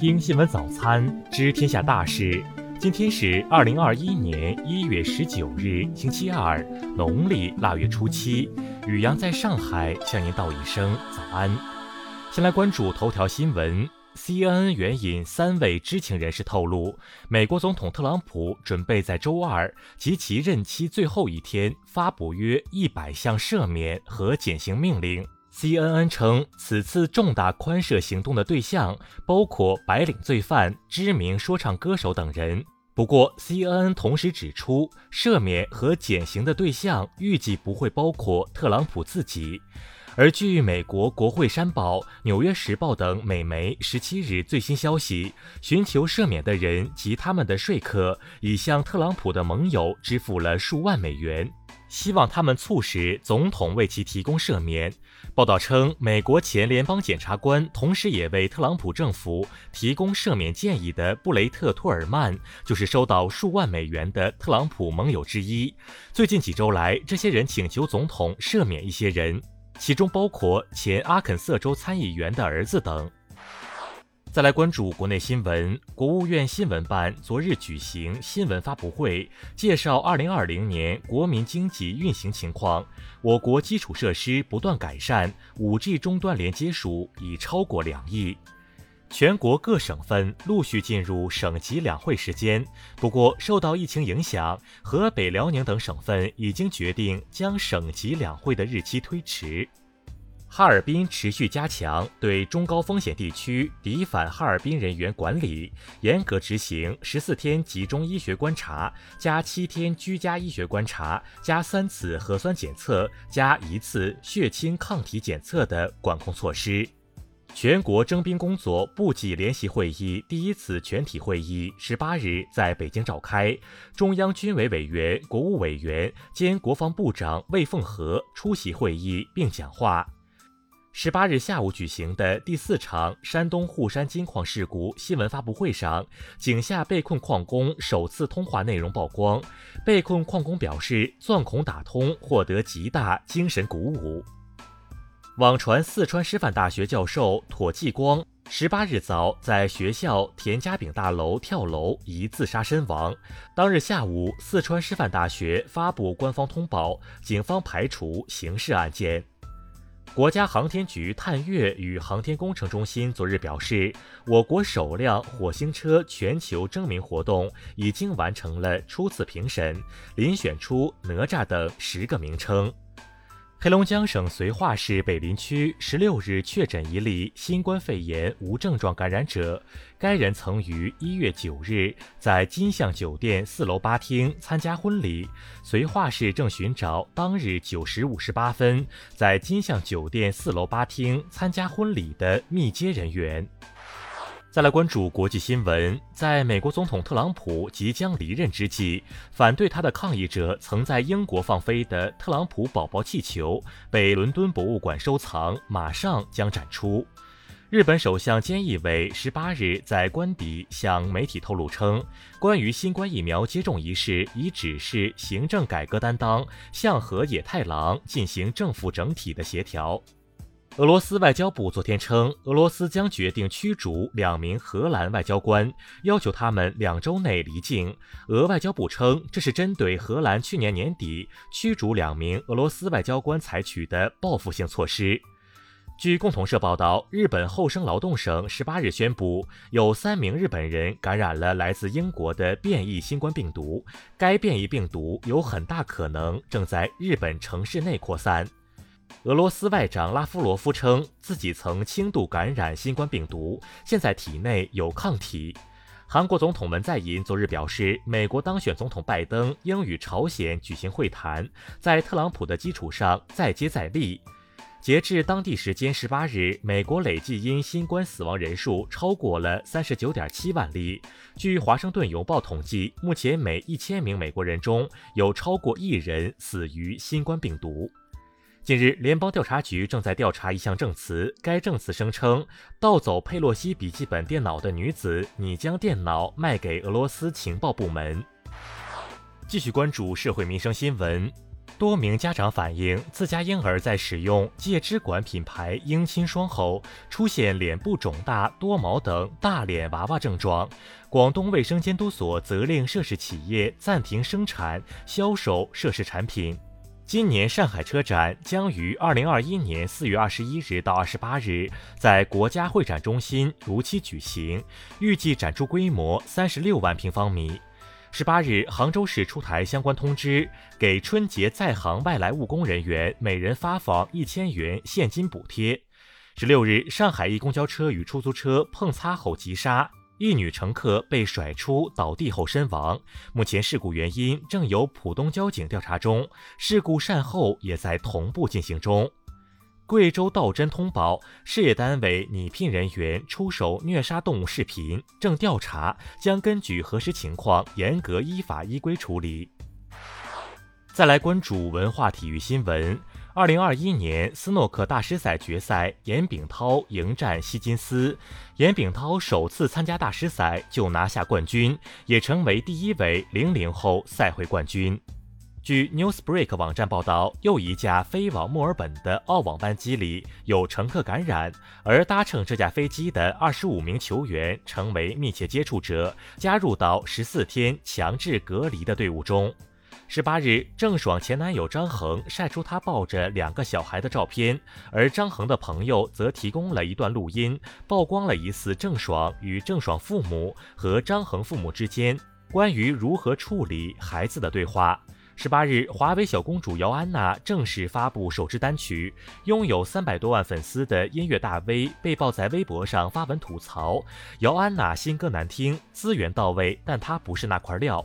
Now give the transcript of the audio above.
听新闻早餐，知天下大事。今天是二零二一年一月十九日，星期二，农历腊月初七。雨阳在上海向您道一声早安。先来关注头条新闻。CNN 援引三位知情人士透露，美国总统特朗普准备在周二及其任期最后一天发布约一百项赦免和减刑命令。CNN 称，此次重大宽赦行动的对象包括白领罪犯、知名说唱歌手等人。不过，CNN 同时指出，赦免和减刑的对象预计不会包括特朗普自己。而据美国国会山报、纽约时报等美媒十七日最新消息，寻求赦免的人及他们的说客已向特朗普的盟友支付了数万美元，希望他们促使总统为其提供赦免。报道称，美国前联邦检察官同时也为特朗普政府提供赦免建议的布雷特·托尔曼，就是收到数万美元的特朗普盟友之一。最近几周来，这些人请求总统赦免一些人。其中包括前阿肯色州参议员的儿子等。再来关注国内新闻，国务院新闻办昨日举行新闻发布会，介绍2020年国民经济运行情况。我国基础设施不断改善，5G 终端连接数已超过两亿。全国各省份陆续进入省级两会时间，不过受到疫情影响，河北、辽宁等省份已经决定将省级两会的日期推迟。哈尔滨持续加强对中高风险地区抵返哈尔滨人员管理，严格执行十四天集中医学观察加七天居家医学观察加三次核酸检测加一次血清抗体检测的管控措施。全国征兵工作部级联席会议第一次全体会议十八日在北京召开，中央军委委员、国务委员兼国防部长魏凤和出席会议并讲话。十八日下午举行的第四场山东沪山金矿事故新闻发布会上，井下被困矿工首次通话内容曝光，被困矿工表示钻孔打通，获得极大精神鼓舞。网传四川师范大学教授妥继光十八日早在学校田家炳大楼跳楼疑自杀身亡。当日下午，四川师范大学发布官方通报，警方排除刑事案件。国家航天局探月与航天工程中心昨日表示，我国首辆火星车全球征名活动已经完成了初次评审，遴选出哪吒等十个名称。黑龙江省绥化市北林区十六日确诊一例新冠肺炎无症状感染者，该人曾于一月九日在金象酒店四楼吧厅参加婚礼。绥化市正寻找当日九时五十八分在金象酒店四楼吧厅参加婚礼的密接人员。再来关注国际新闻，在美国总统特朗普即将离任之际，反对他的抗议者曾在英国放飞的特朗普宝宝气球被伦敦博物馆收藏，马上将展出。日本首相菅义伟十八日在官邸向媒体透露称，关于新冠疫苗接种一事已指示行政改革担当向和野太郎进行政府整体的协调。俄罗斯外交部昨天称，俄罗斯将决定驱逐两名荷兰外交官，要求他们两周内离境。俄外交部称，这是针对荷兰去年年底驱逐两名俄罗斯外交官采取的报复性措施。据共同社报道，日本厚生劳动省十八日宣布，有三名日本人感染了来自英国的变异新冠病毒，该变异病毒有很大可能正在日本城市内扩散。俄罗斯外长拉夫罗夫称自己曾轻度感染新冠病毒，现在体内有抗体。韩国总统文在寅昨日表示，美国当选总统拜登应与朝鲜举行会谈，在特朗普的基础上再接再厉。截至当地时间十八日，美国累计因新冠死亡人数超过了三十九点七万例。据华盛顿邮报统计，目前每一千名美国人中有超过一人死于新冠病毒。近日，联邦调查局正在调查一项证词。该证词声称，盗走佩洛西笔记本电脑的女子拟将电脑卖给俄罗斯情报部门。继续关注社会民生新闻。多名家长反映，自家婴儿在使用介之管品牌婴亲霜后，出现脸部肿大、多毛等大脸娃娃症状。广东卫生监督所责令涉事企业暂停生产、销售涉事产品。今年上海车展将于二零二一年四月二十一日到二十八日在国家会展中心如期举行，预计展出规模三十六万平方米。十八日，杭州市出台相关通知，给春节在杭外来务工人员每人发放一千元现金补贴。十六日，上海一公交车与出租车碰擦后急刹，一女乘客被甩出倒地后身亡。目前事故原因正由浦东交警调查中，事故善后也在同步进行中。贵州道真通报，事业单位拟聘人员出手虐杀动物视频，正调查，将根据核实情况严格依法依规处理。再来关注文化体育新闻：二零二一年斯诺克大师赛决赛，严炳涛迎战希金斯。严炳涛首次参加大师赛就拿下冠军，也成为第一位零零后赛会冠军。据 Newsbreak 网站报道，又一架飞往墨尔本的澳网班机里有乘客感染，而搭乘这架飞机的二十五名球员成为密切接触者，加入到十四天强制隔离的队伍中。十八日，郑爽前男友张恒晒出他抱着两个小孩的照片，而张恒的朋友则提供了一段录音，曝光了疑似郑爽与郑爽父母和张恒父母之间关于如何处理孩子的对话。十八日，华为小公主姚安娜正式发布首支单曲。拥有三百多万粉丝的音乐大 V 被曝在微博上发文吐槽姚安娜新歌难听，资源到位，但她不是那块料。